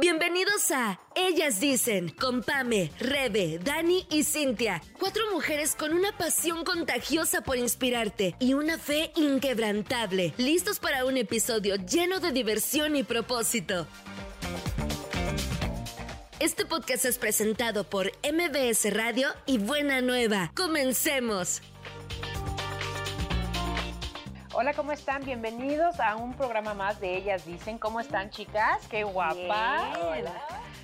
Bienvenidos a Ellas Dicen, con Pame, Rebe, Dani y Cintia. Cuatro mujeres con una pasión contagiosa por inspirarte y una fe inquebrantable. Listos para un episodio lleno de diversión y propósito. Este podcast es presentado por MBS Radio y Buena Nueva. ¡Comencemos! Hola, ¿cómo están? Bienvenidos a un programa más de Ellas Dicen. ¿Cómo están, chicas? ¡Qué guapa!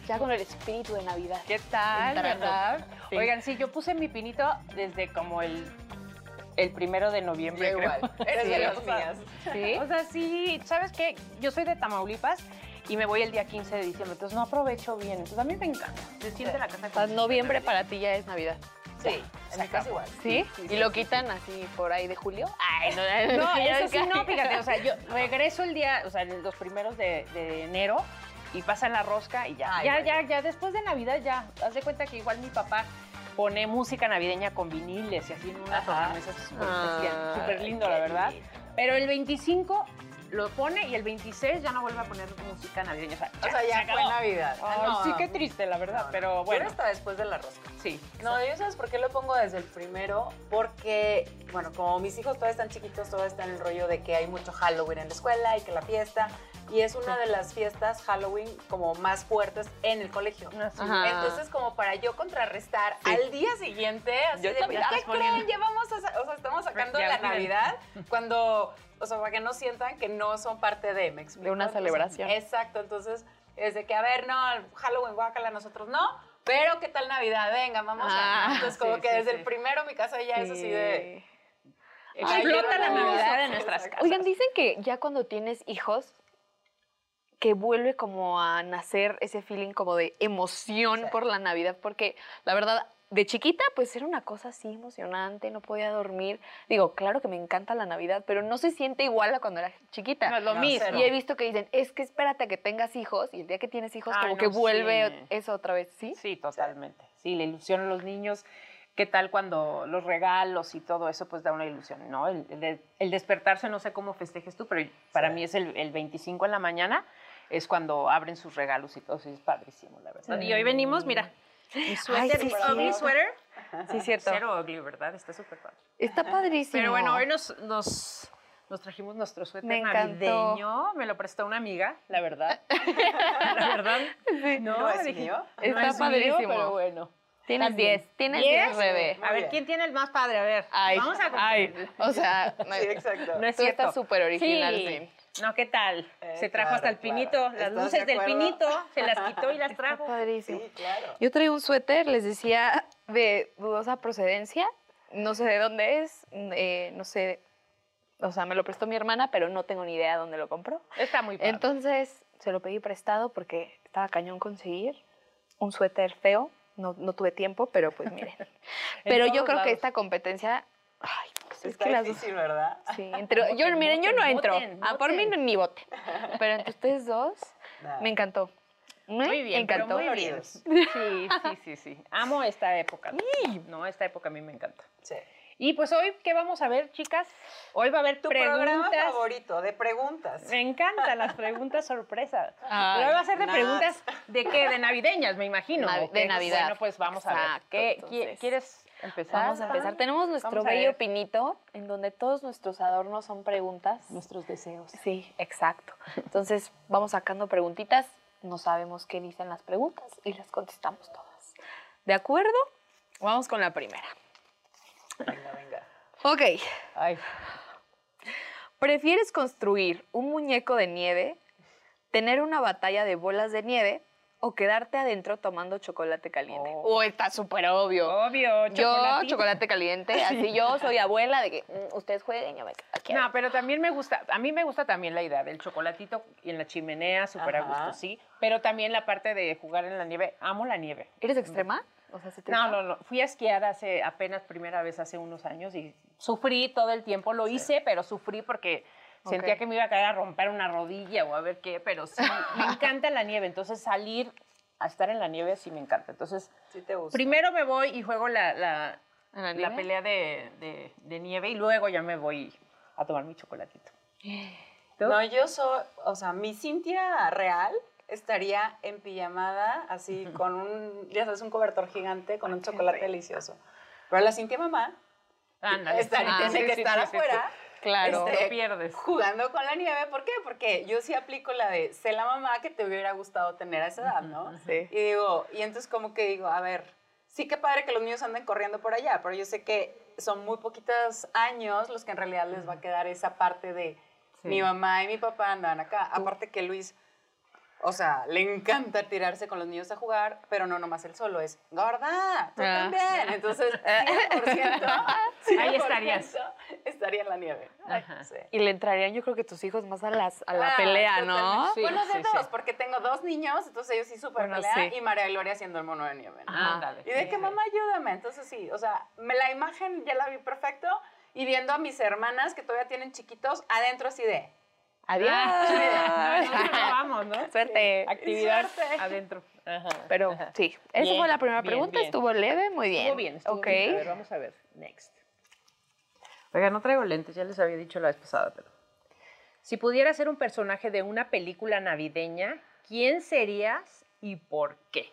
Ya con el espíritu de Navidad. ¿Qué tal, verdad? Sí. Oigan, sí, yo puse mi pinito desde como el, el primero de noviembre, Yo igual. Eres de Sí, las sea, mías. ¿Sí? O sea, sí, ¿sabes qué? Yo soy de Tamaulipas y me voy el día 15 de diciembre, entonces no aprovecho bien. Entonces a mí me encanta. Se siente la casa O sea, noviembre para ti ya es Navidad. Sí, En mi casa igual. ¿Sí? ¿Y lo quitan así por ahí de julio? Ay, no, No, eso sí, no, fíjate, o sea, yo regreso el día, o sea, los primeros de, de enero y pasan la rosca y ya. Ay, ya, ya, ya, después de Navidad ya. Haz de cuenta que igual mi papá pone música navideña con viniles y así en una Ajá. tornamesa súper lindo, la verdad. lindo. Pero el 25 lo pone y el 26 ya no vuelve a poner música navideña. O sea, O sea, se ya acabó. fue Navidad. Ay, No, sí, qué triste, la verdad, no, pero Yo bueno. hasta después de la rosca. Sí. No, yo sabes por qué lo pongo desde el primero, porque, bueno, como mis hijos todavía están chiquitos, todavía está en el rollo de que hay mucho Halloween en la escuela y que la fiesta, y es una de las fiestas Halloween como más fuertes en el colegio. Así. Ajá. Entonces, como para yo contrarrestar Sí. al día siguiente, así Yo de. ¿qué creen? poniendo- Llevamos, a o sea, estamos sacando Ya la. Navidad cuando, o sea, para que no sientan que no son parte de, ¿me explico? De una Entonces, celebración. exacto, entonces, es de que, a ver, no, Halloween, guácala, nosotros no, pero ¿qué tal Navidad? Venga, vamos Ah, a... Entonces, como que sí, desde sí. el primero mi casa ya es así de... Explota la Ay, Navidad en sí, nuestras exacto. casas. Oigan, dicen que ya cuando tienes hijos, que vuelve como a nacer ese feeling como de emoción Sí. por la Navidad, porque la verdad, de chiquita, pues era una cosa así emocionante, no podía dormir. Digo, claro que me encanta la Navidad, pero no se siente igual a cuando era chiquita. No es lo No, mismo. cero. Y he visto que dicen, es que espérate a que tengas hijos, y el día que tienes hijos, como no, que vuelve sí. eso otra vez, ¿sí? Sí, totalmente. Sí, la ilusión a los niños. ¿Qué tal cuando los regalos y todo eso pues da una ilusión, ¿no? El, el de- el despertarse, no sé cómo festejes tú, pero para mí es el, el 25 en la mañana, es cuando abren sus regalos y todo, eso es padrísimo, la verdad. Y hoy venimos, mira, mi suéter, sí, mi sí. ugly sweater, Sí, cierto. cero ugly, ¿verdad? Está súper padre. Está padrísimo. Pero bueno, hoy nos, nos, nos trajimos nuestro suéter Me encantó. navideño, me lo prestó una amiga, la verdad. la verdad. No, ¿No es dije, mío? no Está es mío, padrísimo. pero bueno. Tienes También. 10, tienes ¿Diez? 10, bebé. A ver. ¿quién tiene el más padre? A ver, Ay, vamos a ay, o sea, no, Sí, exacto. No es tú cierto. estás súper original, Sí. sí. No, ¿qué tal? Eh, se trajo claro, hasta el claro. pinito, las ¿Estás luces de del pinito, se las quitó y las Está trajo. padrísimo. Sí, claro. Yo traigo un suéter, les decía, de dudosa procedencia. No sé de dónde es, eh, no sé, o sea, me lo prestó mi hermana, pero no tengo ni idea de dónde lo compró. Está muy padre. Entonces, se lo pedí prestado porque estaba cañón conseguir un suéter feo. No, no tuve tiempo, pero pues miren. pero yo creo que esta competencia, ay, es que las dos difícil, ¿verdad? Sí, entre, yo, Voten, miren, yo no voten, entro. voten, Ah, por mí voten. ni voten. Pero entre ustedes dos, Nada. me encantó. Me Muy bien, pero encantó. muy bien. Sí, sí, sí, sí. Amo esta época. No, esta época a mí me encanta. Sí. Y pues hoy, ¿qué vamos a ver, chicas? Hoy va a haber Tu programa preguntas. favorito de preguntas. Me encantan las preguntas sorpresas. Ay, Pero hoy va a ser de nuts. preguntas de qué, de navideñas, me imagino. Navi- ¿o de? Navidad. Bueno, pues vamos a ver. ¿Qué, entonces. ¿Quieres empezar? Vamos a empezar. Tenemos nuestro bello pinito, en donde todos nuestros adornos son preguntas. Nuestros deseos. Sí, exacto. Entonces, vamos sacando preguntitas. No sabemos qué dicen las preguntas y las contestamos todas. ¿De acuerdo? Vamos con la primera. Venga, venga. Ok. Ay, ¿Prefieres construir un muñeco de nieve, tener una batalla de bolas de nieve o quedarte adentro tomando chocolate caliente? Oh. Oh, está súper obvio. obvio, Yo, chocolate caliente, así yo soy abuela de que mm, ustedes jueguen, yo me aquí. No, pero también me gusta, a mí me gusta también la idea del chocolatito y en la chimenea, súper a gusto, sí. Pero también la parte de jugar en la nieve, amo la nieve. ¿Eres extrema? O sea, ¿se te No, no, no. Fui a esquiar hace apenas primera vez hace unos años y sufrí todo el tiempo. Lo hice, pero sufrí porque sentía Ok. que me iba a caer a romper una rodilla o a ver qué. Pero sí, me encanta la nieve. Entonces salir a estar en la nieve sí me encanta. Entonces Sí te gusta. primero me voy y juego la, la, ¿En la la pelea de, de- de nieve y luego ya me voy a tomar mi chocolatito. ¿Tú? No, yo soy, o sea, mi Cintia real estaría en pijamada, así con un, ya sabes, un cobertor gigante con un chocolate delicioso. Pero la Cintia mamá estaría- Ah, tiene que estar afuera. Claro. este, Lo pierdes. Jugando con la nieve, ¿por qué? Porque yo sí aplico la de sé la mamá que te hubiera gustado tener a esa edad, ¿no? Sí. Y digo, y entonces como que digo, a ver, sí que padre que los niños anden corriendo por allá, pero yo sé que son muy poquitos años los que en realidad les va a quedar esa parte de Sí. mi mamá y mi papá andan acá. Aparte que Luis, o sea, le encanta tirarse con los niños a jugar, pero no nomás él solo, es gorda, tú Ah. también. Entonces, 100%, Ahí estarías. 100% Estaría en la nieve. Ajá. Sí. Y le entrarían, yo creo que tus hijos más a, las, a la Ah, pelea, ¿no? Sí, bueno, de sí, dos, sí. porque tengo dos niños, entonces ellos sí súper Bueno, sí. y María Gloria haciendo el mono de nieve. ¿no? Ajá. Ándale. Y de que Sí. mamá ayúdame, entonces sí, o sea, me, la imagen ya la vi perfecto y viendo a mis hermanas que todavía tienen chiquitos adentro así de... Adiós. Ah, nosotros vamos, ¿no? Suerte. Actividad Suerte. adentro. Ajá. Pero Ajá. sí, esa Bien, fue la primera bien, pregunta. bien. Estuvo leve, muy bien. Estuvo bien, estuvo Ok. bien. A ver, vamos a ver. Next. Oiga, no traigo lentes, ya les había dicho la vez pasada, pero. Si pudieras ser un personaje de una película navideña, ¿quién serías y por qué?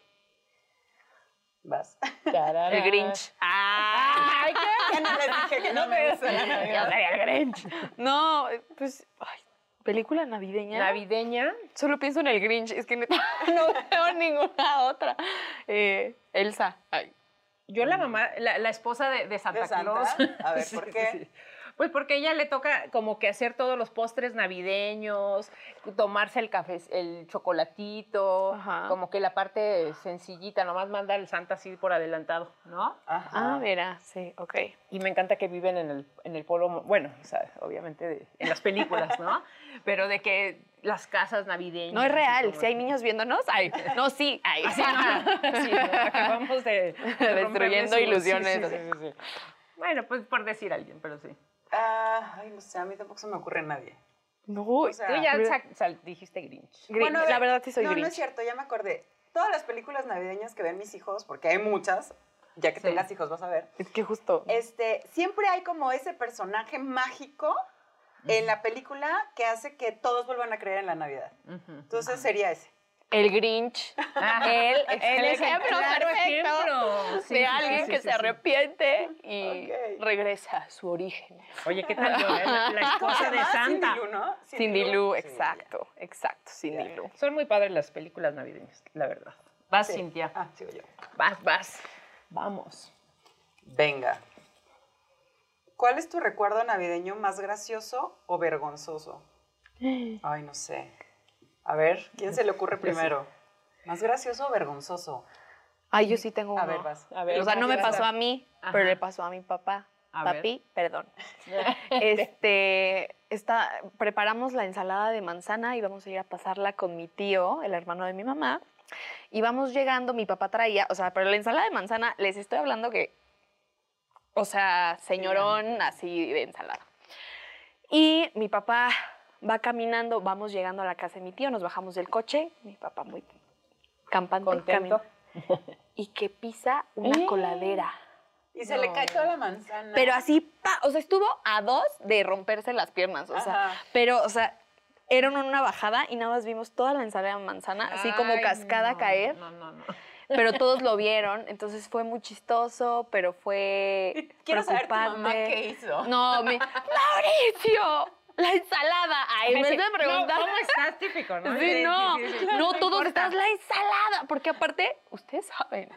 Vas. El Grinch. Ah, Ay, ¿qué? ya no les dije que no me gusta la yo sería el Grinch. No, pues, ay, película navideña. Navideña. Solo pienso en el Grinch, es que no veo ninguna otra. Eh, Elsa. Ay, Yo la mamá, la, la esposa de, de Santa, ¿De Santa? Claus. A ver, ¿por sí, qué? sí. Pues porque a ella le toca como que hacer todos los postres navideños, tomarse el café, el chocolatito, Ajá. como que la parte sencillita, nomás manda el Santa así por adelantado, ¿no? Ajá. Ah, mira, sí, ok. Y me encanta que viven en el, en el polo, bueno, o sea, obviamente de- en las películas, ¿no? Pero de que las casas navideñas. No es real, si hay niños viéndonos, ay, no, sí, ay. Sí, acabamos de... Destruyendo ilusiones. sí, sí, sí, sí, sí. Bueno, pues por decir alguien, pero sí. Ah, ay, no sé, a mí tampoco se me ocurre nadie. No, O sea, Tú ya sal- dijiste Grinch. Grinch, Bueno, la verdad sí soy no, Grinch. No es cierto, ya me acordé. Todas las películas navideñas que ven mis hijos, porque hay muchas, ya que Sí. tengas hijos vas a ver, Es que justo. este, siempre hay como ese personaje mágico en la película que hace que todos vuelvan a creer en la Navidad. Entonces sería ese. El Grinch. Ah, Él es el el ejemplo claro perfecto ejemplo. Sí, de sí, alguien sí, que sí, se sí. arrepiente y regresa a su origen. Oye, ¿qué tal yo? eh? La, la esposa de Santa. Cindy Lou, ¿no? Cindy Lou, exacto, exacto, Cindy Ya. Lou. Son muy padres las películas navideñas, la verdad. Vas, Sí. Cintia. Ah, sigo yo. Vas, vas. Vamos. Venga. ¿Cuál es tu recuerdo navideño más gracioso o vergonzoso? Ay, no sé. A ver, ¿quién se le ocurre primero? ¿Más gracioso o vergonzoso? Ay, yo sí tengo uno. A ver, vas. A ver, o sea, no me pasó a mí, Ajá. pero le pasó a mi papá. A ver. Papi, perdón. Este, está, preparamos la ensalada de manzana y vamos a ir a pasarla con mi tío, el hermano de mi mamá. Y vamos llegando, mi papá traía, o sea, pero la ensalada de manzana, les estoy hablando que, o sea, señorón así de ensalada. Y mi papá va caminando, vamos llegando a la casa de mi tío, nos bajamos del coche, mi papá muy campante, Contento. y que pisa una coladera. Y se le cae toda la manzana. Pero así, pa, o sea, estuvo a dos de romperse las piernas, o sea, Ajá. pero, o sea, era en una bajada y nada más vimos toda la ensalada de manzana, así como cascada no, caer, No, no, no. pero todos lo vieron, entonces fue muy chistoso, pero fue Quiero saber tu preocupante. mamá qué hizo. No, mi, Mauricio, la ensalada. Ay, me estoy preguntando. No, ¿Cómo estás? Típico, ¿no? Sí, no, sí, sí. no, todos estás la ensalada, porque aparte, ustedes saben,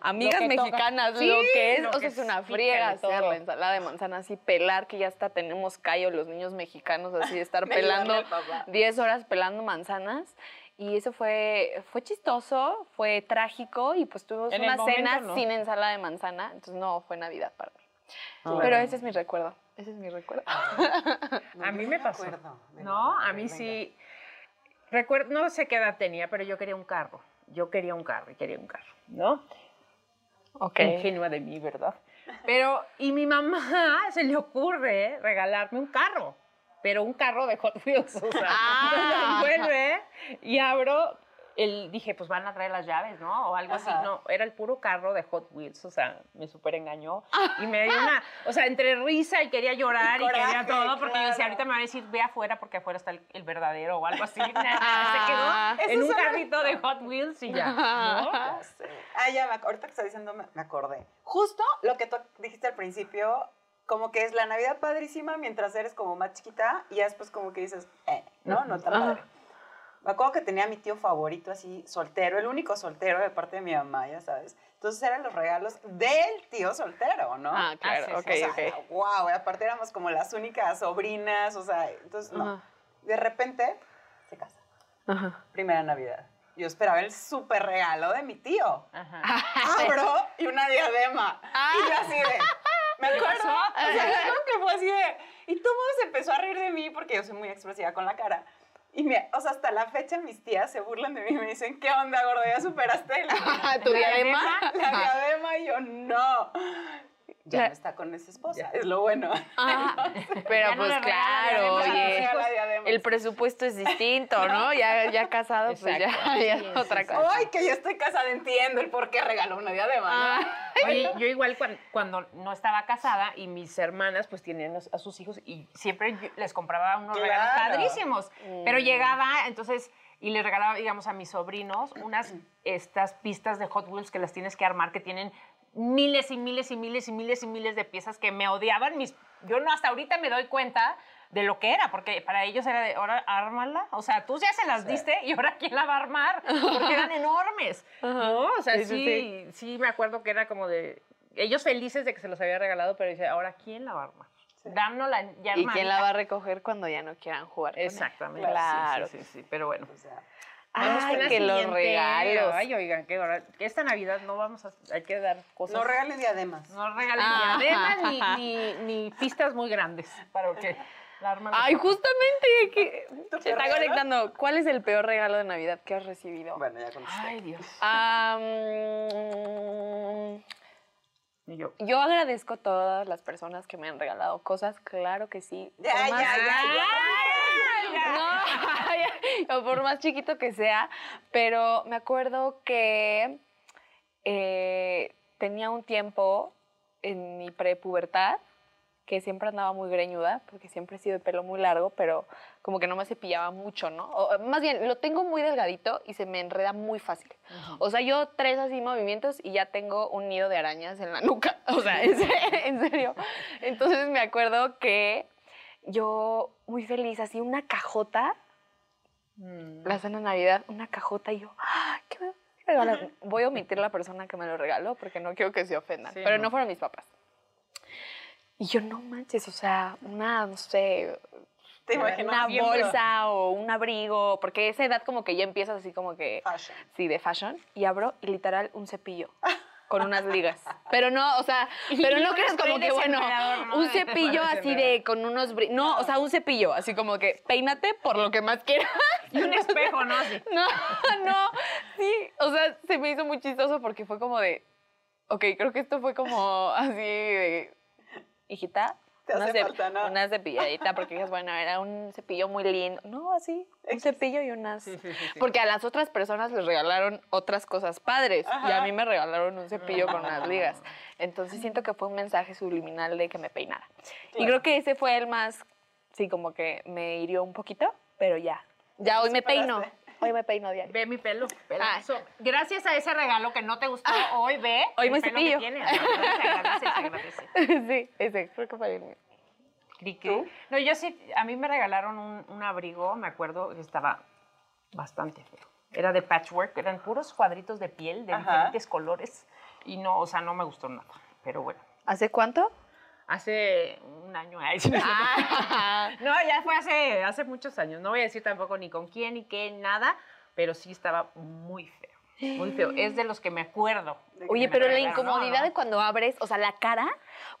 amigas Lo mexicanas, lo que es, lo o sea, es una friega hacer la ensalada de manzana así, pelar, que ya hasta tenemos callo los niños mexicanos, así de estar pelando al papá. 10 horas pelando manzanas. Y eso fue, fue chistoso, fue trágico y pues tuvimos En una cena momento, ¿no? sin ensalada de manzana, entonces no fue Navidad para mí. Ah, Pero bueno. ese es mi recuerdo, ese es mi recuerdo. No, A mí me pasó. acuerdo No, a mí sí. Recuerdo, no sé qué edad tenía, pero yo quería un carro. Yo quería un carro y quería un carro, ¿no? Ok. Qué ingenua de mí, ¿verdad? Pero, y mi mamá se le ocurre regalarme un carro, pero un carro de Hot Wheels. O sea, Ah. entonces vuelve y abro. El, dije, pues van a traer las llaves, ¿no? O algo Ajá. así. No, era el puro carro de Hot Wheels. O sea, me súper engañó. Y me dio una. O sea, entre risa y quería llorar y, Y coraje, quería todo, porque yo decía, claro. ahorita me va a decir, ve afuera porque afuera está el, el verdadero o algo así. se Ah, quedó. Ese en un carrito de Hot Wheels y ya. ¿no? Ya sé. Ah, ya, me ahorita que estás diciendo me, me acordé. Justo lo que tú dijiste al principio, como que es la Navidad padrísima mientras eres como más chiquita y ya después como que dices, eh, no, no tan padre. Me acuerdo que tenía a mi tío favorito así, soltero, el único soltero de parte de mi mamá, ya sabes. Entonces eran los regalos del tío soltero, ¿no? Ah, claro, sí, ok, o sea, ok. wow, aparte éramos como las únicas sobrinas, o sea, entonces no. Ajá. De repente se casa. Ajá. Primera Navidad. Yo esperaba el súper regalo de mi tío. Ajá. Abro y una diadema. Y yo así de. Me acuerdo. O sea, creo que fue así de. Y todo el mundo se empezó a reír de mí porque yo soy muy expresiva con la cara. Y me, o sea, hasta la fecha mis tías se burlan de mí y me dicen, ¿qué onda, gordo? ¿Ya superaste la, ¿Tu la diadema? La diadema. Y yo, no. Ya La- no está con esa esposa, es lo bueno. Ah, pero Ya no pues le claro, oye, el presupuesto es distinto, ¿no? Ya, ya casado, pues ya, ya Sí, es otra sí. cosa. Ay, que yo estoy casada, entiendo el por qué regaló una diadema. ¿no? Ah, Oye, yo igual cuan- cuando, no estaba casada y mis hermanas pues tenían a sus hijos y siempre les compraba unos regalos padrísimos. Pero llegaba entonces y les regalaba, digamos, a mis sobrinos unas estas pistas de Hot Wheels que las tienes que armar que tienen miles y miles y miles y miles y miles de piezas que me odiaban. Mis, yo no hasta ahorita me doy cuenta de lo que era, porque para ellos era de, ahora ármala. O sea, tú ya se las diste y ahora quién la va a armar, porque eran enormes. ¿no? O sea, Sí, sí, sí, sí, me acuerdo que era como de, ellos felices de que se los había regalado, pero dice, ahora quién la va a armar. Dámosla ya ¿Y quién la va a recoger cuando ya no quieran jugar? Exactamente. Claro. Sí, sí, sí, sí, pero bueno. O sea, Vamos Ay, con la que los regalos. Ay, oigan, que esta Navidad no vamos a, hay que dar cosas. no regalen diademas. No regalen Ah. diademas ni, ni, ni pistas muy grandes para que la arman. los Ay, justamente que ¿Tu se está regalo? conectando. ¿Cuál es el peor regalo de Navidad que has recibido? Bueno, ya contesté. Ay, Dios. Y yo. yo agradezco a todas las personas que me han regalado cosas, claro que sí. Ya, ya, más- ya, No, o por más chiquito que sea, pero me acuerdo que eh, tenía un tiempo en mi prepubertad que siempre andaba muy greñuda, porque siempre he sido de pelo muy largo, pero como que no me cepillaba mucho, ¿no? O, más bien, lo tengo muy delgadito y se me enreda muy fácil. O sea, yo tres así movimientos y ya tengo un nido de arañas en la nuca. O sea, en se- en serio. Entonces me acuerdo que yo, muy feliz, así una cajota, la cena de Navidad, una cajota y yo, ¡ah! ¿qué me? Voy a omitir la persona que me lo regaló porque no quiero que se ofendan. Sí, pero no. no fueron mis papás. Y yo, no manches, o sea, una, no sé, Te una bolsa o un abrigo, porque esa edad como que ya empiezas así como que, Fashion. sí, de fashion, y abro y literal un cepillo con unas ligas. Pero no, o sea, pero no un creas como que, bueno, un cepillo así de, con unos, bri- no, o sea, un cepillo, así como que peínate por lo que más quieras. Y un espejo, ¿no? Así. No, no, sí, o sea, se me hizo muy chistoso porque fue como de, ok, creo que esto fue como así de, hijita, Te hace cep- falta, ¿no? una cepilladita, porque dices, bueno, era un cepillo muy lindo. No, así, un cepillo y unas... Sí, sí, sí, sí. Porque a las otras personas les regalaron otras cosas padres y a mí me regalaron un cepillo con unas ligas. Entonces siento que fue un mensaje subliminal de que me peinara. Y creo que ese fue el más, sí, como que me hirió un poquito, pero ya. Ya hoy me peino. Hoy me peino diario. Ve mi pelo, pelazo. Gracias a ese regalo que no te gustó hoy, ve Hoy me cepillo. que tienes. Se agradece, se agradece. sí, ese, creo que fue el mío. No, yo sí, a mí me regalaron un, un abrigo, me acuerdo, que estaba bastante feo. Era de patchwork, eran puros cuadritos de piel de Ajá. diferentes colores y no, o sea, no me gustó nada. Pero bueno, ¿Hace cuánto? Hace un año. Ah, No, ya fue hace, hace muchos años. No voy a decir tampoco ni con quién ni qué, nada, pero sí estaba muy feo. Muy feo. Es de los que me acuerdo. que Oye, me pero la. No, incomodidad no. de cuando abres, o sea, la cara,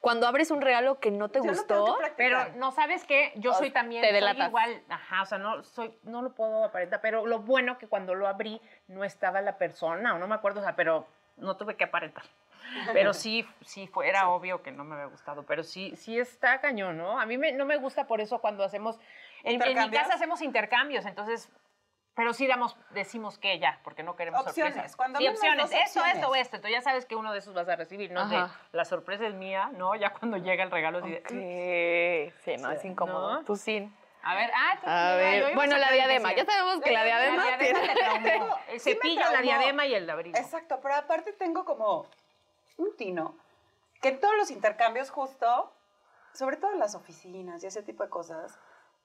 cuando abres un regalo que no te Ya lo gustó. que. Pero no sabes qué, yo O soy también te soy delatas. igual, ajá, o sea, no soy no lo puedo aparentar, pero lo bueno que cuando lo abrí no estaba la persona, o no me acuerdo, o sea, pero no tuve que aparentar. Pero sí, sí fue, era obvio que no me había gustado, pero sí, sí está cañón, ¿no? A mí me- no me gusta por eso cuando hacemos, en, en mi casa hacemos intercambios, entonces, pero sí damos, decimos que ya, porque no queremos Opciones, sorpresas. cuando sí, opciones, esto, opciones. esto o esto, entonces ya sabes que uno de esos vas a recibir, no de, la sorpresa es mía, ¿no? Ya cuando llega el regalo, así de, Sí, sí, no, Sí, es incómodo. ¿no? Tú sí. A ver, ah, tú- A ver, yo iba a bueno, la diadema. sí. Ya sabemos que la La diadema diadema tiene-. El Sí me cepillo, la traumó. diadema y el abrigo. Exacto, pero aparte tengo como un tino que en todos los intercambios justo, sobre todo en las oficinas y ese tipo de cosas,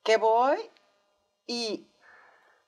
que voy y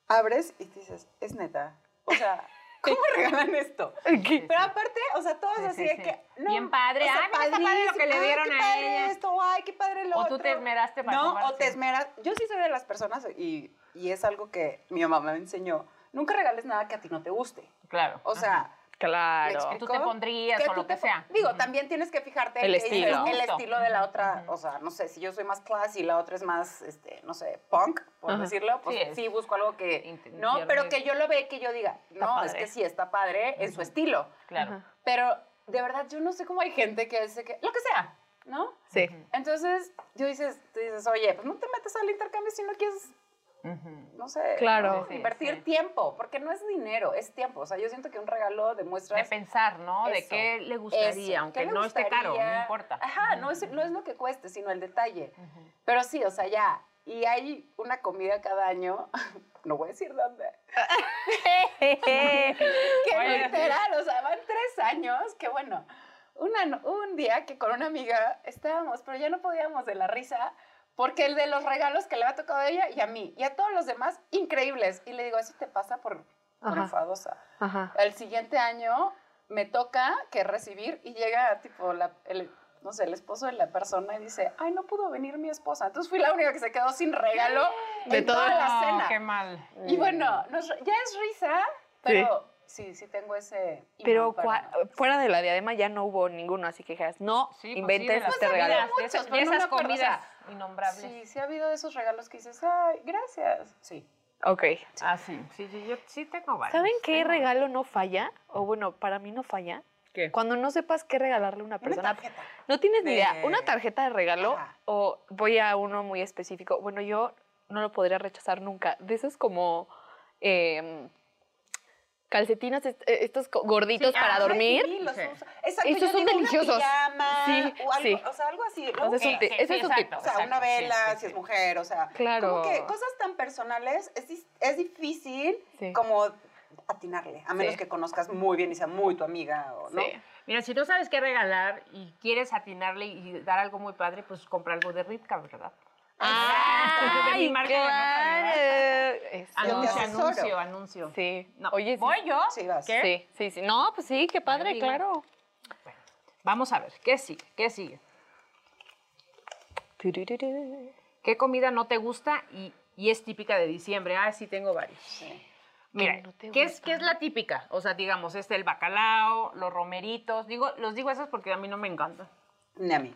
abres y dices, es neta. O sea, ¿cómo regalan esto? Pero aparte, o sea, todos Sí, así sí, de sí. que. Bien padre. Ah, mira, está padre lo que le. Ay, dieron qué a padre ella. esto, ay, qué padre lo O tú otro. te esmeraste para No, o te esmeras. Yo sí soy de las personas, y, y es algo que mi mamá me enseñó. Nunca regales nada que a ti no te guste. Claro. O sea, ¿me Claro. explico? Tú te pondrías o tú lo que te sea. Digo, también tienes que fijarte El que estilo. el Justo. estilo de la otra. O sea, no sé, si yo soy más class y la otra es más, este, no sé, punk, por decirlo, pues Sí, busco algo que. No, pero que yo lo vea y que yo diga, no, es que sí, está padre en su estilo. Claro. Pero de verdad, yo no sé cómo hay gente que dice que. Lo que sea, ¿no? Sí. Entonces, tú dices, tú dices, oye, pues no te metes al intercambio si no quieres No sé, Claro. invertir sí. tiempo, porque no es dinero, es tiempo. O sea, yo siento que un regalo demuestra De pensar, ¿no? De qué le gustaría, eso, aunque ¿qué le no esté caro, no importa. Ajá, no es, no es lo que cueste, sino el detalle. Pero sí, o sea, ya. Y hay una comida cada año, no voy a decir dónde, que literal, o sea, van tres años, que bueno, una un día que con una amiga estábamos, pero ya no podíamos de la risa, porque el de los regalos que le había tocado a ella y a mí, y a todos los demás, increíbles. Y le digo, eso te pasa por, por Ajá. enfadosa. Ajá. El siguiente año me toca que recibir y llega tipo la, el, no sé, el esposo de la persona y dice, ay, no pudo venir mi esposa. Entonces fui la única que se quedó sin regalo De en toda la No, cena. qué mal. Y bueno, nos- ya es risa, pero sí, sí, tengo ese... Pero para- fuera de la diadema ya no hubo ninguno, así que dijeras, no, Sí, pues sí, inventes de las este comidas, regalo. De, esas- de comidas innombrables. Sí, sí ha habido de esos regalos que dices, ay, gracias. Sí. Ok. Ah, sí, sí, sí, yo sí tengo varios. ¿Saben qué Tengo- regalo no falla? O bueno, para mí no falla. ¿Qué? Cuando no sepas qué regalarle a una Una persona. tarjeta. No tienes ni de- idea. Una tarjeta de regalo Ajá. o voy a uno muy específico. Bueno, yo no lo podría rechazar nunca. De esos como em, calcetines, est- eh, estos gorditos Sí, para ajá, dormir. Sí, los Sí. uso. Exacto, Esos son deliciosos. pijama, Sí, o, algo, sí. o sea, algo así. O sea, luego es un que- tip, ese es un tip. exacto, O sea, una exacto, vela, sí, si es mujer, o sea, Claro. como que cosas tan personales es, es difícil Sí. como atinarle, a menos Sí. que conozcas muy bien y sea muy tu amiga, o, ¿no? Sí. Mira, si no sabes qué regalar y quieres atinarle y dar algo muy padre, pues compra algo de Ritka, ¿verdad? De mi ¡Ay, marca claro! Anuncio, anuncio, anuncio. Sí. No, Oye, sí. ¿voy yo? Sí, vas. ¿Qué? Sí, sí, sí. No, pues sí, qué padre, claro. Vamos a ver, ¿qué sigue? ¿Qué sigue? ¿Qué comida no te gusta y, y es típica de diciembre? Ah, sí, tengo varios. Sí. Mira, no ¿qué, es? ¿qué es la típica? O sea, digamos, este, el bacalao, los romeritos. Digo, los digo esos porque a mí no me encantan. Ni a mí.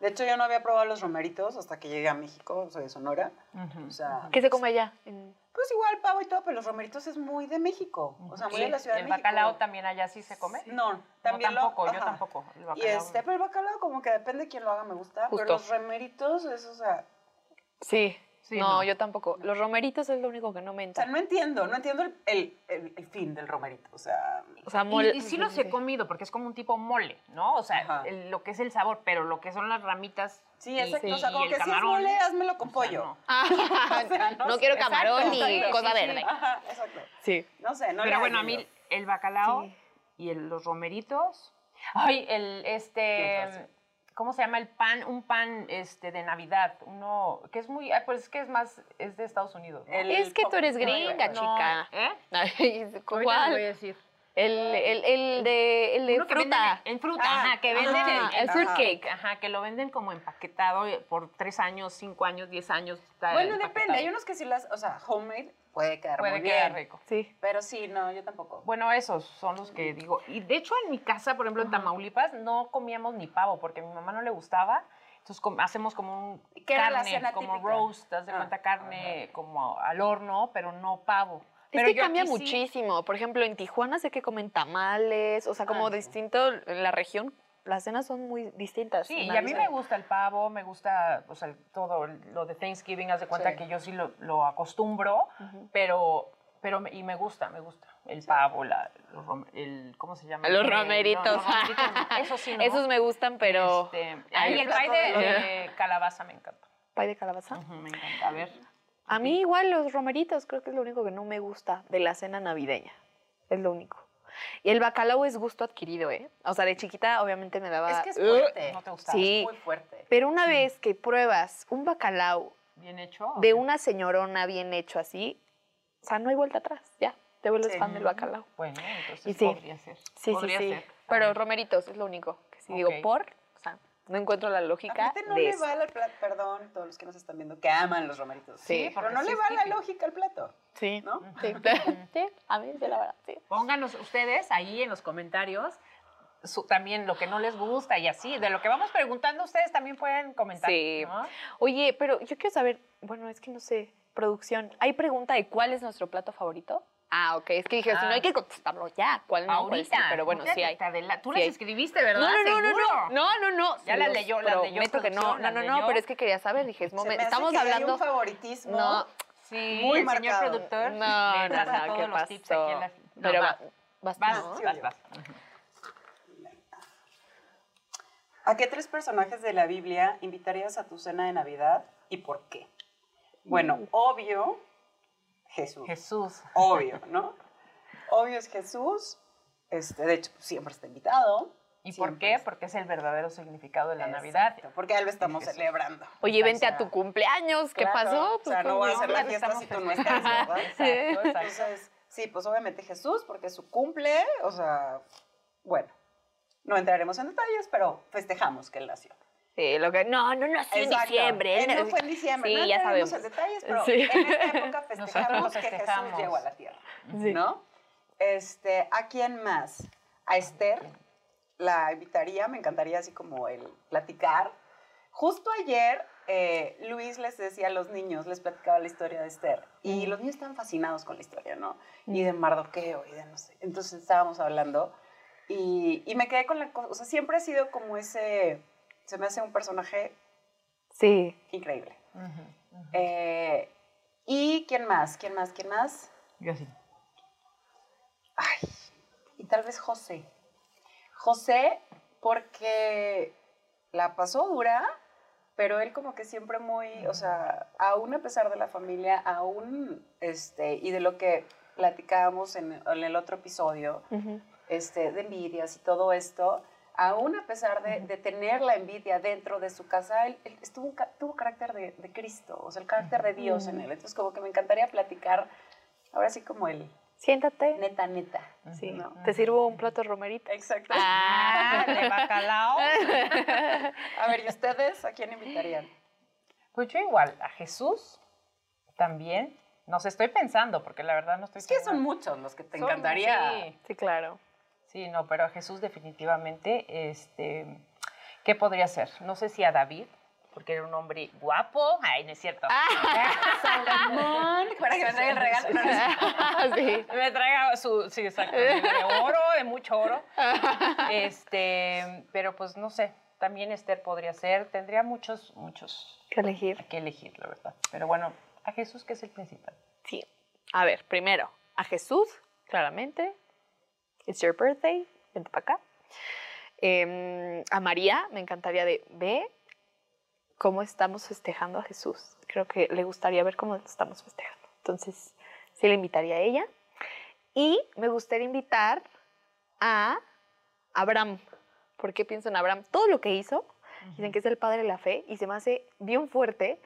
De hecho, yo no había probado los romeritos hasta que llegué a México, soy de Sonora. O sea, ¿Qué se come allá? Pues igual pavo y todo, pero los romeritos es muy de México. O sea, muy ¿Y de la Ciudad de ¿El México. bacalao también allá sí se come? No, también no, lo- tampoco, yo tampoco. El Y este, pero el bacalao como que depende de quién lo haga, me gusta. Justo. Pero los romeritos, eso, o sea, Sí. Sí, no, no. yo tampoco. Los romeritos es lo único que no me o sea, entra. no entiendo, no entiendo el, el, el- el fin del romerito. O sea, O sea, Y- mole. Y, sí los he comido porque es como un tipo mole, ¿no? O sea, lo que es el sabor, pero lo que son las ramitas. sí, y- exacto. y o sea, como que si es mole, házmelo con o sea, pollo. no. Ah, O sea, no no sé. quiero Exacto, camarón ni sí, cosa sí, verde. Ajá, exacto. Sí. No sé, no Pero bueno, a mí el bacalao Sí. y el- los romeritos. Ay, el ¿Qué este. ¿Cómo se llama el pan? Un pan este de Navidad. Uno que es muy. ah, Pues es que es más. Es de Estados Unidos. ¿no? El Es que tú eres gringa, No, chica. ¿Eh? Ahorita les voy a ¿Cuál? decir. El, el, el de, el de Uno que fruta. venden en fruta, Ah, ajá, que venden ajá, el, el fruitcake. Ajá, que lo venden como empaquetado eh, por tres años, cinco años, diez años. está Bueno, empaquetado. depende. Hay unos que sí las, o sea, homemade puede quedar Puede muy quedar bien. rico. Sí. Pero sí, no, yo tampoco. Bueno, esos son los que digo. Y de hecho, en mi casa, por ejemplo, en Tamaulipas, no comíamos ni pavo porque a mi mamá no le gustaba. Entonces hacemos como un ¿Qué era la carne, cena como típica? roast, haz de Ah, cuenta carne como al horno, pero no pavo. Es Pero que yo cambia sí- muchísimo. Por ejemplo, en Tijuana sé que comen tamales, o sea, como Ah, sí. distinto en la región. Las cenas son muy distintas. Sí, y a mí me gusta el pavo, me gusta o sea, todo lo de Thanksgiving, haz de cuenta Sí. que yo sí lo, lo acostumbro, pero, pero y me gusta, me gusta. El pavo, la, los rom- el, ¿cómo se llama? Los no, romeritos. los romeritos no, Eso sí, ¿no? Esos me gustan, pero. Este, ay, el pay de, calabaza me encanta. ¿Pay de calabaza? Me encanta. A ver. A mí igual los romeritos, creo que es lo único que no me gusta de la cena navideña. Es lo único. Y el bacalao es gusto adquirido, ¿eh? O sea, de chiquita obviamente me daba... Es que es fuerte. No te gusta. Sí. Es muy fuerte. Pero una vez que pruebas un bacalao ¿Bien hecho? de una señorona bien hecho así, o sea, no hay vuelta atrás, ya. Te vuelves Sí. fan del bacalao. Bueno, entonces Y sí. podría ser. Sí, Podría sí, sí. ser. Pero romeritos es lo único que si digo por, no encuentro la lógica Aparte no de le eso. va al plato, perdón, todos los que nos están viendo que aman los romeritos. Sí, pero no sí le va la lógica al plato, Sí. ¿no? Sí. sí, a mí sí, la verdad, sí. Pónganos ustedes ahí en los comentarios su- también lo que no les gusta y así. De lo que vamos preguntando, ustedes también pueden comentar. Sí. ¿no? Oye, pero yo quiero saber, bueno, es que no sé, producción, ¿hay pregunta de cuál es nuestro plato favorito? Ah, ok, es que dije, si no Ah. hay que contestarlo ya, ¿cuál no? cuál sí, Ahorita. pero bueno, sí hay. Tú Sí las hay. escribiste, ¿verdad? No, no, no, no, no, no, no, no. Ya las leyó, las leyó que no, no, no, no, pero es que quería saber, dije, es momento, estamos que hay hablando, un favoritismo. no, Sí, Muy el señor productor. no, no, no, ¿qué los tips aquí en pasó? la- No, Pero va. va- vas, Vas, ¿no? Sí, vas, obvio. vas. ¿A qué tres personajes de la Biblia invitarías a tu cena de Navidad y por qué? Bueno, obvio, Jesús. Jesús. Obvio, ¿no? Obvio es Jesús. Este, de hecho, siempre está invitado. ¿Y por qué? Porque es el verdadero significado de la Navidad. Porque ya lo estamos Jesús. celebrando. Oye, vente O a tu cumpleaños, ¿qué claro, pasó? O sea, no voy a hacer la fiesta si tú no estás, ¿verdad? Exacto, exacto. Entonces, sí, pues obviamente Jesús, porque es su cumple, o sea, bueno, no entraremos en detalles, pero festejamos que él nació. Sí, lo que, no, no nació en Exacto. diciembre. Él no fue en diciembre, Sí, no ya sabemos. en detalles, pero Sí. en esta época festejamos que Jesús llegó a la tierra, Sí. ¿no? Este, ¿a quién más? A Esther la invitaría, me encantaría así como el platicar. Justo ayer eh, Luis les decía a los niños, les platicaba la historia de Esther y los niños estaban fascinados con la historia, ¿no? Y de Mardoqueo y de no sé. Entonces estábamos hablando y, y me quedé con la cosa, o sea, siempre ha sido como ese, se me hace un personaje Sí. increíble. Eh, ¿Y quién más? ¿Quién más? ¿Quién más? Yo sí. Ay, y tal vez José. José, porque la pasó dura, pero él como que siempre muy, o sea, aún a pesar de la familia, aún, este, y de lo que platicábamos en, en el otro episodio, este, de envidias y todo esto, aún a pesar de, de tener la envidia dentro de su casa, él, él estuvo, tuvo carácter de, de Cristo, o sea, el carácter de Dios en él. Entonces, como que me encantaría platicar, ahora sí como el Siéntate. neta, neta. Sí. ¿no? Te sirvo un plato de romerito. Exacto. Ah, de bacalao. A ver, ¿y ustedes a quién invitarían? Pues yo igual, a Jesús también. No sé, estoy pensando, porque la verdad no estoy Es que segura. son muchos los que te Son- encantaría. sí. Sí, claro. Sí, no, pero a Jesús definitivamente, este, ¿qué podría ser? No sé si a David, porque era un hombre guapo. Ay, no es cierto. Salomón, para que me traiga el regalo. No, no es cierto. sí. Me traiga su, sí, exacto, de oro, de mucho oro. Este, pero pues no sé, también Esther podría ser, tendría muchos, muchos ¿Qué elegir? que elegir, la verdad. Pero bueno, a Jesús que es el principal. Sí. A ver, primero, a Jesús, claramente. It's your birthday, vente para acá. Em, a María, me encantaría de, ve cómo estamos festejando a Jesús. Creo que le gustaría ver cómo estamos festejando. Entonces, sí le invitaría a ella. Y me gustaría invitar a Abraham. ¿Por qué pienso en Abraham? Todo lo que hizo, dicen que es el padre de la fe, y se me hace bien fuerte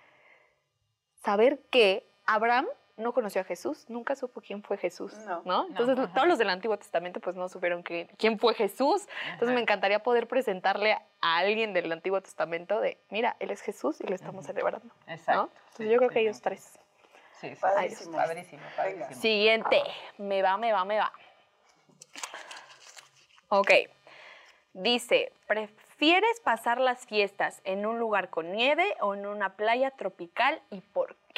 saber que Abraham no conoció a Jesús, nunca supo quién fue Jesús, No. ¿no? Entonces, todos los del Antiguo Testamento pues no supieron que- quién fue Jesús. Entonces, Ajá. me encantaría poder presentarle a alguien del Antiguo Testamento de, mira, él es Jesús y lo estamos celebrando, ¿no? Exacto. Entonces, yo creo que ellos tres. Sí, sí, Padrísimo. padrísimo, padrísimo. Siguiente. Me va, me va, me va. Ok. Dice, ¿prefieres pasar las fiestas en un lugar con nieve o en una playa tropical y por qué?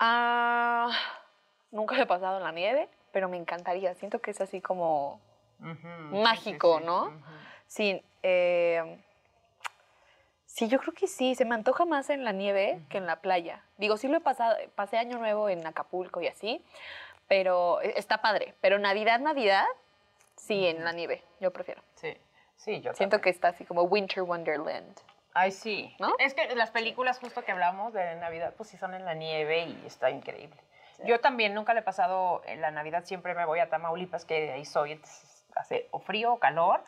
Ah, nunca he pasado en la nieve, pero me encantaría. Siento que es así como mágico, sí, sí. ¿no? Sí, eh, sí, yo creo que sí. Se me antoja más en la nieve que en la playa. Digo, sí lo he pasado, pasé año nuevo en Acapulco y así, pero e- está padre. Pero Navidad, Navidad, sí, en la nieve, yo prefiero. Sí, sí, yo Siento también. que está así como Winter Wonderland. Ay, sí. ¿No? Es que las películas justo que hablamos de Navidad, pues sí son en la nieve y está increíble. Yo también nunca le he pasado en la Navidad, siempre me voy a Tamaulipas, que de ahí soy, entonces hace o frío o calor,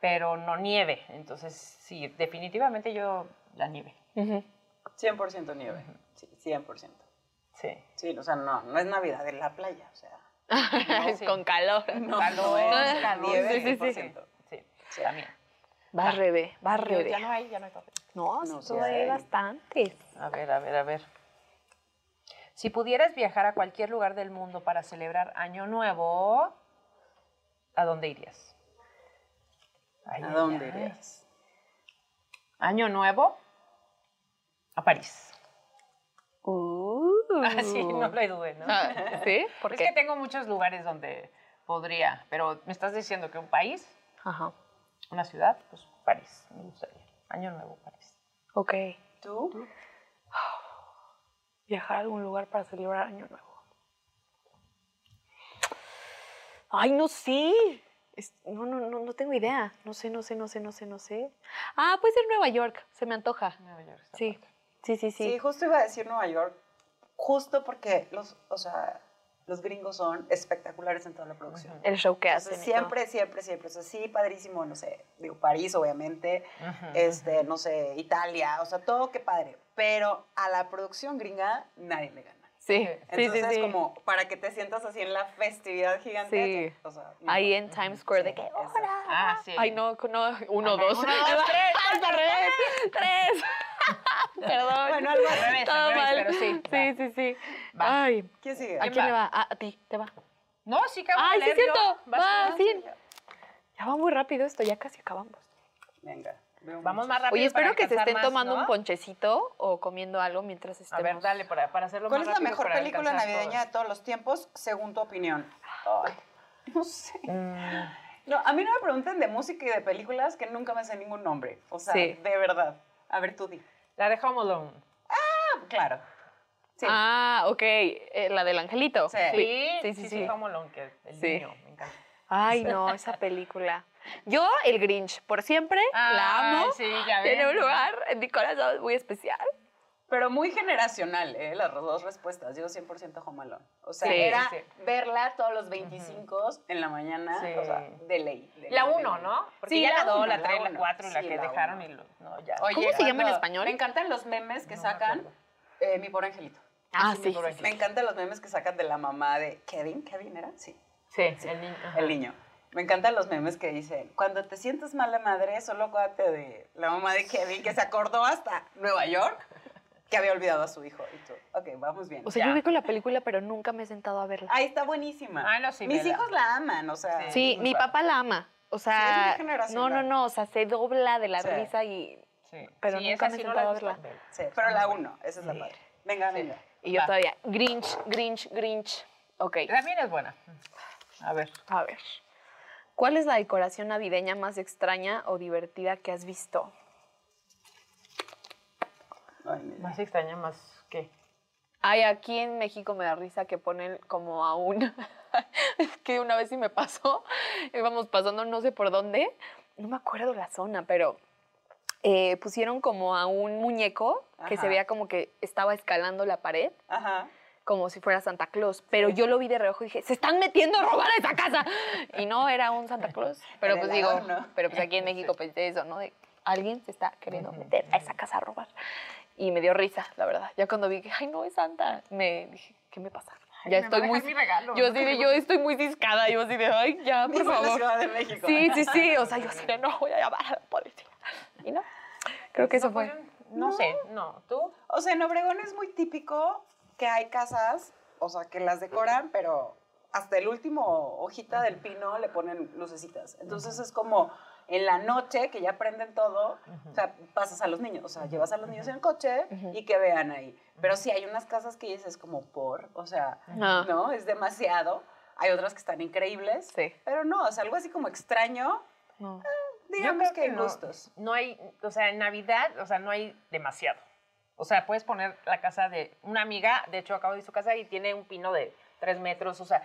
pero no nieve. Entonces, sí, definitivamente yo la nieve. Ujú. 100% nieve. Sí, 100%. Sí. Sí, o sea, no, no es Navidad en la playa, o sea. sí. Con calor. No, Calor, no es calor, nieve sí, sí, sí. 100%. Sí, Sí. también. Va Rebe, va Yo- Rebe. Ya no hay, ya no hay papel. No, No, sí, hay bastantes. A ver, a ver, a ver. Si pudieras viajar a cualquier lugar del mundo para celebrar Año Nuevo, ¿a dónde irías? Ay, ¿A dónde ay. irías? Año Nuevo, a París. Uh. Así no lo dudé, ¿no? Ah, ¿Sí? ¿Por es que tengo muchos lugares donde podría, pero me estás diciendo que un país, Ajá. Una ciudad, pues París, me gustaría. Año Nuevo, París. Ok. ¿Tú? Viajar a algún lugar para celebrar Año Nuevo. Ay, no sé. Es- no, no, no, no tengo idea. No sé, no sé, no sé, no sé, no sé. Ah, puede ser Nueva York. Se me antoja. Nueva York está Sí. Sí, sí, Sí. sí. justo iba a decir Nueva York, justo porque los, o sea, los gringos son espectaculares en toda la producción. El show que hacen. siempre, siempre, siempre. O sea, sí, padrísimo, no sé, digo, París, obviamente, este, no sé, Italia, o sea, todo qué padre. Pero a la producción gringa nadie le gana. Sí, sí, Entonces, sí, sí. como para que te sientas así en la festividad gigante. Sí. O sea, no. Ahí en Times Square, de Sí, que exacto. ¡Hola! Ah, sí. Ay, no, no, uno, Ajá, dos. uno, dos, tres. ¡Al revés! ¡Tres! Perdón. Bueno. Al revés, Todo al revés, mal. pero sí. Sí, va. sí, sí. Va. Ay, ¿Quién sigue? ¿a ¿Quién quién va? le va? Ah, a ti, te va. No, sí, de Ay, sí, es yo. cierto. Va, sí. Ya va muy rápido esto, ya casi acabamos. Venga. Vamos más rápido. Oye, espero para que se estén más, tomando ¿no? un ponchecito o comiendo algo mientras A estemos. ver, dale para, para hacerlo ¿Cuál más es la rápido mejor película navideña de todos los tiempos, según tu opinión? Ay, no sé. Mm, No, a mí no me pregunten de música y de películas que nunca me sé ningún nombre. O sea, Sí. de verdad. A ver, tú di. la de Home Alone. Ah, claro. Sí. Ah, ok. eh, la del angelito. Sí. Sí, sí, sí. sí. Alone, que el Sí. niño, me encanta. Ay, no, esa película. Yo, el Grinch, por siempre, la amo. Sí, ya Tiene un lugar en mi corazón muy especial. Pero muy generacional, ¿eh? Las dos respuestas. Yo 100% Home Alone. O sea, Sí, era sí. verla todos los 25 en la mañana. Sí. O sea, de ley. de La ley, de 1, ley. ¿no? Porque Sí, ya la 2, uno, la 3, la uno. 4 y la Sí, que la dejaron uno. y lo, no, ya. Oye, ¿Cómo se llama en español? Me encantan los memes que No sacan. acuerdo. Eh, mi pobre angelito. Ah, sí, sí. Me encantan los memes que sacan de la mamá de Kevin. ¿Kevin era? Sí. Sí, el niño. ajá. El niño. Me encantan los memes que dicen, cuando te sientes mala madre, solo acuérdate de la mamá de Kevin, que se acordó hasta Nueva York, que había olvidado a su hijo. Y tú, ok, vamos bien. O sea, Ya. yo vi con la película, pero nunca me he sentado a verla. Ahí está buenísima. Ah, no, sí, Mis hijos la aman, o sea. Sí, mi papá la ama. O Sí, sea, no, no, no, o sea, se dobla de la Sí. risa y, Sí. pero Sí, nunca esa me he sí no sentado a verla. Sí, pero la uno, esa es la padre. Venga, venga. Y yo Va. todavía, Grinch, Grinch, Grinch. Ok, También es buena. A ver. a ver. ¿Cuál es la decoración navideña más extraña o divertida que has visto? Ay. Más extraña, más qué. Ay, aquí en México me da risa que ponen como a un... es que una vez sí me pasó, íbamos pasando no sé por dónde, no me acuerdo la zona, pero eh, pusieron como a un muñeco que se Ajá. veía como que estaba escalando la pared, Ajá. como si fuera Santa Claus, pero yo lo vi de reojo y dije, se están metiendo a robar esa casa. Y no era un Santa Claus, pero pues digo, pero pues aquí en México pensé eso, ¿no? De, alguien se está queriendo meter a esa casa a robar. Y me dio risa, la verdad. Ya cuando vi que, ay, no, es Santa, me dije, ¿qué me pasa? Ya me a estoy muy... regalo, yo ¿no? así de, yo estoy muy ciscada, yo así de, ay, ya, por favor. De México. Sí, sí, sí, o sea, yo así de, no, voy a llamar a la policía. Y no, creo que eso No, fue. pues, No sé, no. ¿Tú? O sea, en Obregón es muy típico que hay casas, o sea, que las decoran, pero hasta el último hojita del pino le ponen lucecitas. Entonces es como en la noche que ya prenden todo, o sea, pasas a los niños, o sea, llevas a los niños en el coche y que vean ahí. Pero sí hay unas casas que dices como por, o sea, Ah. no, es demasiado. Hay otras que están increíbles, Sí. pero no, o sea, algo así como extraño, No. Digamos Yo creo que, no. gustos. No hay, o sea, en Navidad, o sea, no hay demasiado. O sea, puedes poner la casa de una amiga, de hecho acabo de ir a su casa y tiene un pino de tres metros, o sea,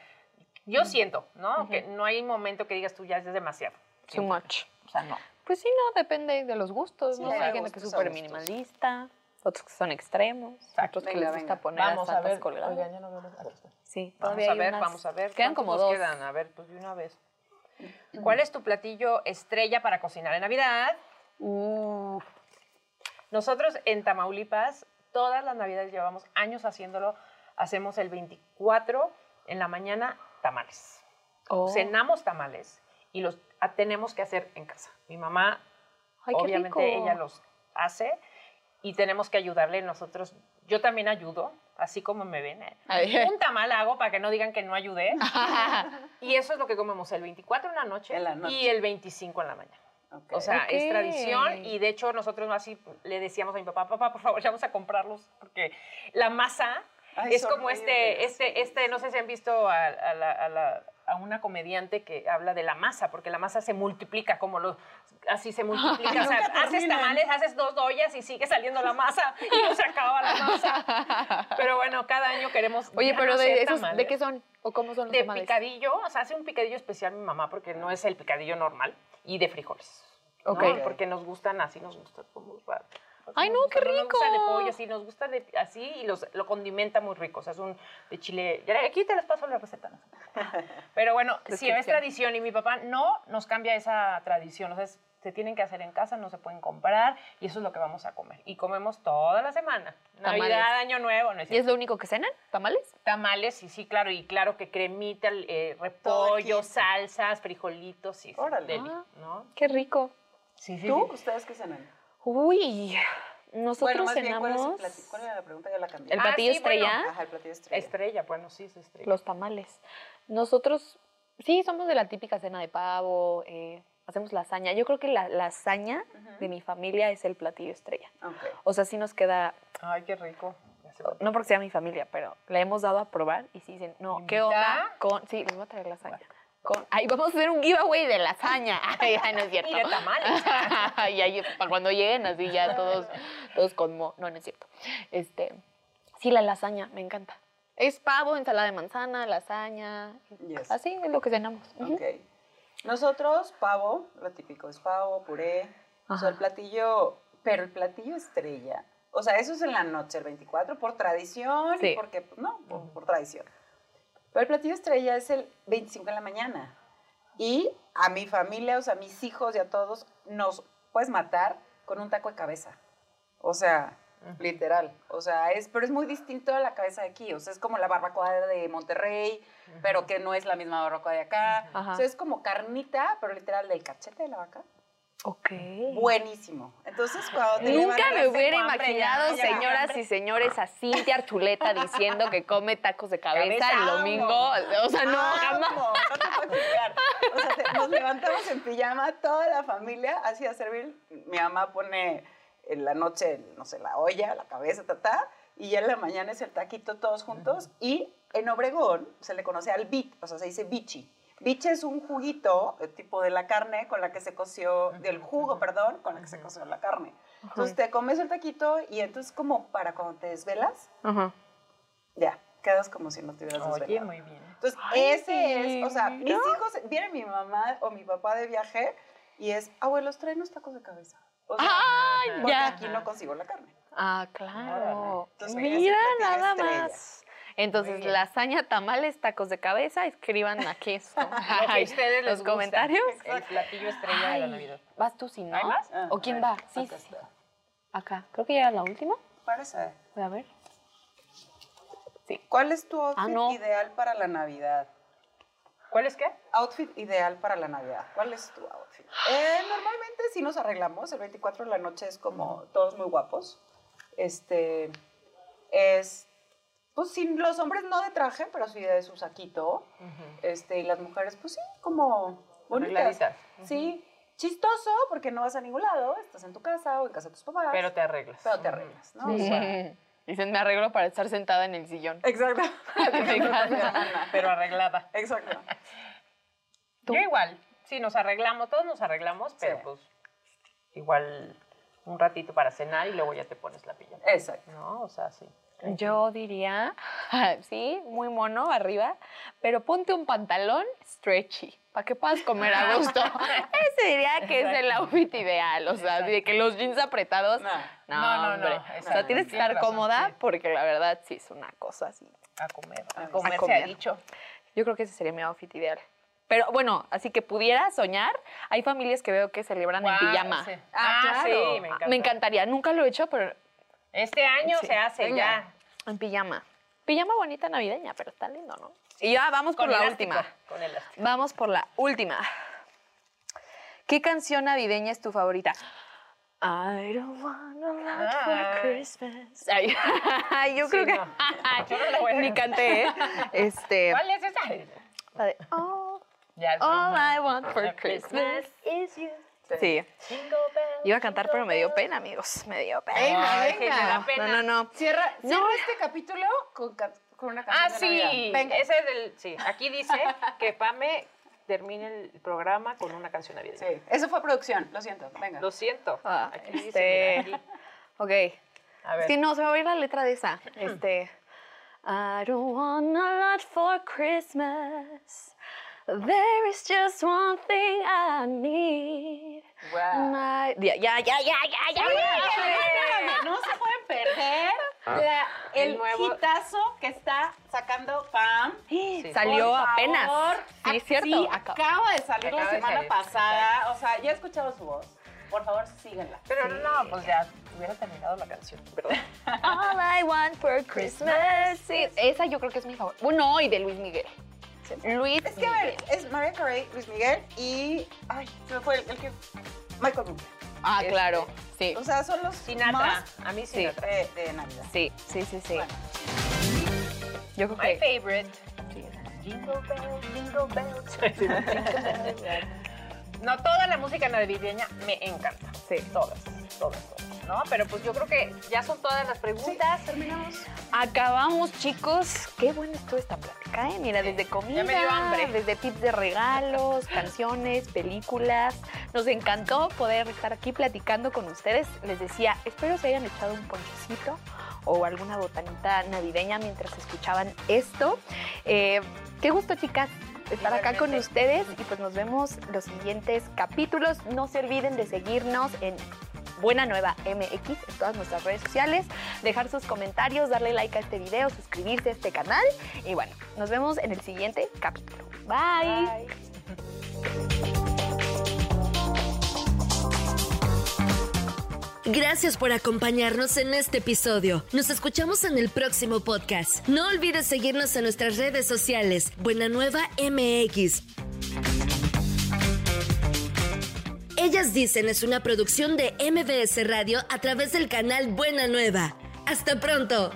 yo siento, ¿no? Que no hay momento que digas tú ya es demasiado. Too much. O sea, no. Pues sí, no, depende de los gustos, ¿no? Sí, Hay a gente que es súper minimalista, otros que son extremos, otros que Venga, les gusta venga. poner Vamos a ver. colgadas. Oigan, ya no veo los- aquí está. Sí, Vamos a hay ver, unas- vamos a ver. Quedan ¿Cuántos como dos. quedan? A ver, pues de una vez. ¿Cuál es tu platillo estrella para cocinar en Navidad? Nosotros en Tamaulipas, todas las Navidades llevamos años haciéndolo. Hacemos el 24 en la mañana tamales. Oh. Cenamos tamales y los a- tenemos que hacer en casa. Mi mamá, Ay, obviamente, ella los hace y tenemos que ayudarle nosotros. Yo también ayudo, así como me ven. ¿eh? Ay. Un tamal hago para que no digan que no ayudé. y eso es lo que comemos el 24 en la noche, En la noche. y el 25 en la mañana. O sea, es tradición y de hecho nosotros así le decíamos a mi papá, papá, por favor, ya vamos a comprarlos porque la masa Ay, es como este, este, este, no sé si han visto a, a la- a la- a una comediante que habla de la masa, porque la masa se multiplica como los, así se multiplica. o sea, haces tamales, haces dos ollas y sigue saliendo la masa y no se acaba la masa. Pero bueno, cada año queremos Oye, pero no de esos, ¿de qué son? ¿O cómo son los de tamales? picadillo, o sea, hace un picadillo especial mi mamá porque no es el picadillo normal y de frijoles. ¿no? Ok. Porque nos gustan así, nos gusta como. Ay, no, gusta- qué Nos gusta de rico. pollo, sí, nos gusta de, así y los, lo condimenta muy rico. O sea, es un de chile. Aquí te les paso la receta. ¿no? Pero bueno, sí, es tradición y mi papá no nos cambia esa tradición. O sea, es- se tienen que hacer en casa, no se pueden comprar y eso es lo que vamos a comer. Y comemos toda la semana. Tamales. Navidad, Año Nuevo, no es ¿Y es lo único que cenan? ¿Tamales? Tamales, sí, sí, claro, y claro que cremita, eh, repollo, salsas, frijolitos, sí, sí, Órale. deli, Ah. ¿no? Qué rico. Sí, sí, ¿Tú? sí. ¿Ustedes qué cenan? Uy, nosotros bueno, más bien, ¿cuál, es el cenamos plati- ¿cuál era la pregunta? Ya la cambié. el Ah, platillo bueno. estrella, Ajá, el platillo estrella. Estrella, bueno, sí, es estrella. los tamales. Nosotros, sí, somos de la típica cena de pavo, eh, hacemos lasaña. Yo creo que la lasaña de mi familia es el platillo estrella. Ok. O sea, sí nos queda, Ay, qué rico. No porque sea mi familia, pero la hemos dado a probar y sí dicen, no, ¿qué onda? Con, sí, les voy a traer lasaña. Con, ay, vamos a hacer un giveaway de lasaña. Ay, ay, no es cierto. Y de tamales. y ahí, para cuando lleguen, así ya todos, todos con mo. No, no es cierto. Este, sí, la lasaña, me encanta. Es pavo, ensalada de manzana, lasaña. Yes. Así es lo que cenamos. Ok. Nosotros, pavo, lo típico es pavo, puré, o sea, el platillo, pero el platillo estrella, o sea, eso es en la noche, el 24, por tradición, Sí. y porque, pues, no, por, por tradición. Pero el platillo estrella es el 25 en la mañana. Y a mi familia, o sea, a mis hijos y a todos, nos puedes matar con un taco de cabeza. O sea, literal. O sea, es, pero es muy distinto a la cabeza de aquí. O sea, es como la barbacoa de Monterrey, pero que no es la misma barbacoa de acá. Ajá. O sea, es como carnita, pero literal del cachete de la vaca. Ok. Buenísimo. Entonces, cuando te Nunca me hubiera hambre, imaginado, señoras hambre. y señores, a Cintia Archuleta diciendo que come tacos de cabeza, Cabeza, el domingo. O sea, no, jamás. Amo, no te puedo explicar. O sea, te- nos levantamos en pijama, toda la familia, así a servir. Mi mamá pone en la noche, no sé, la olla, la cabeza, ta, ta, y ya en la mañana es el taquito todos juntos. Y en Obregón se le conoce al bit, o sea, se dice bichi. Bichi es un juguito, el tipo de la carne con la que se coció, del jugo, perdón, con la que se coció la carne. Entonces te comes el taquito y entonces como para cuando te desvelas, Ajá. ya, quedas como si no te hubieras Oye, desvelado. muy bien. Entonces, Ay, ese es, o sea, mis mira. hijos, viene mi mamá o mi papá de viaje y es, abuelos, traen unos tacos de cabeza. O sea, Ay, porque ya. aquí no consigo la carne. Ah, claro. Entonces, Mira, nada estrella. más. Entonces, lasaña, tamales, tacos de cabeza, escriban aquí su- Lo que a ay, ustedes les los gusta. comentarios. El platillo estrella de la Navidad. ¿Vas tú si no? ¿Hay más? Ah, ¿O quién va? Sí, acá sí. Creo que ya era la última. Parece. Voy a ver. ¿Cuál es tu outfit Ah, no. ideal para la Navidad? ¿Cuál es qué? Outfit ideal para la Navidad. ¿Cuál es tu outfit? Eh, normalmente sí nos arreglamos. El 24 de la noche es como todos muy guapos. Este es, pues sí, los hombres no de traje, pero sí de su saquito. Este, y las mujeres, pues sí, como bonitas. Arregladitas. Sí, chistoso porque no vas a ningún lado. Estás en tu casa o en casa de tus papás. Pero te arreglas. pero te arreglas, ¿no? O sea, Dicen, me arreglo para estar sentada en el sillón. Exacto. Pero arreglada. Exacto. ¿Tú? Yo igual. Sí, nos arreglamos, todos nos arreglamos, pero Sí. pues igual un ratito para cenar y luego ya te pones la pijama. Exacto. ¿No? O sea, sí. Yo diría, sí, muy mono arriba, pero ponte un pantalón stretchy para que puedas comer a gusto. Ese diría que es el outfit ideal, o sea, de que los jeans apretados. No. No, No, hombre. no, O sea, tienes que estar razón, cómoda sí. porque la verdad sí es una cosa así. A comer. A A comer, se comer. ha dicho. Yo creo que ese sería mi outfit ideal. Pero bueno, así que pudiera soñar. Hay familias que veo que celebran en Guau, pijama. sí. Ah, Ah, claro. sí, me. Me encantaría. Nunca lo he hecho, pero Este año Sí. se hace Venga. ya. en pijama. Pijama bonita navideña, pero está lindo, ¿no? Y ya vamos por Con la elástico, última. Con elástico. Vamos por la última. ¿Qué canción navideña es tu favorita? I don't want a lot Ah. for Christmas. Ay, yo creo que no. Yo no la voy a- ni canté, ¿eh? Este, ¿Cuál es esa? la de, All, all. I want for Christmas is you. Sí. Iba a cantar, pero me dio pena, amigos. Me dio pena. Venga, Ay, venga. No, no, no. Cierra, No. este capítulo con, una canción Ah, de sí. Venga. Ese es el. Sí. Aquí dice que Pame termine el programa con una canción navideña. Sí, eso fue producción, lo siento. Venga. Lo siento. Ah, Aquí dice, este, mira, aquí. Ok. A Es ver. que no, se me va a ir la letra de esa. Este. I don't want a lot for Christmas. There is just one thing I need. Wow. Ya, ya, ya, ya, ya, No se pueden perder la- el, El nuevo- hitazo que está sacando Pam. Salió Por apenas. favor. Sí, es Ac- cierto. Sí, acaba de salir la Acaba semana salir, pasada. O sea, ya he escuchado su voz. Por favor, síguenla. Pero no, pues ya hubiera terminado la canción, ¿verdad? All I want for Christmas. Sí, esa yo creo que es mi favorita. Bueno, y de Luis Miguel. Luis Es que, a ver, Miguel. es Mariah Carey, Luis Miguel y. Ay, se me fue el, el que. Michael Bublé. Ah, este, claro. Sí. O sea, son los Sinatra. más A mí Sí. Sinatra. de, de Navidad. Sí, sí, sí, sí. Bueno. Yo creo My que. favorite. Jingle bells, jingle bells. Jingle bells. No, toda la música navideña me encanta. Sí. Todas, todas, todas. ¿No? Pero pues yo creo que ya son todas las preguntas. terminamos. Acabamos, chicos. Qué buena estuvo esta plática, ¿eh? Mira, desde comida, me dio hambre. desde tips de regalos, canciones, películas. Nos encantó poder estar aquí platicando con ustedes. Les decía, espero se hayan echado un ponchecito o alguna botanita navideña mientras escuchaban esto. Eh, qué gusto, chicas, estar acá con ustedes y pues nos vemos los siguientes capítulos. No se olviden de seguirnos en Buena Nueva MX en todas nuestras redes sociales, dejar sus comentarios, darle like a este video, suscribirse a este canal y bueno, nos vemos en el siguiente capítulo. Bye. Gracias por acompañarnos en este episodio. Nos escuchamos en el próximo podcast. No olvides seguirnos en nuestras redes sociales. Buena Nueva MX. Ellas dicen es una producción de MBS Radio a través del canal Buena Nueva. Hasta pronto.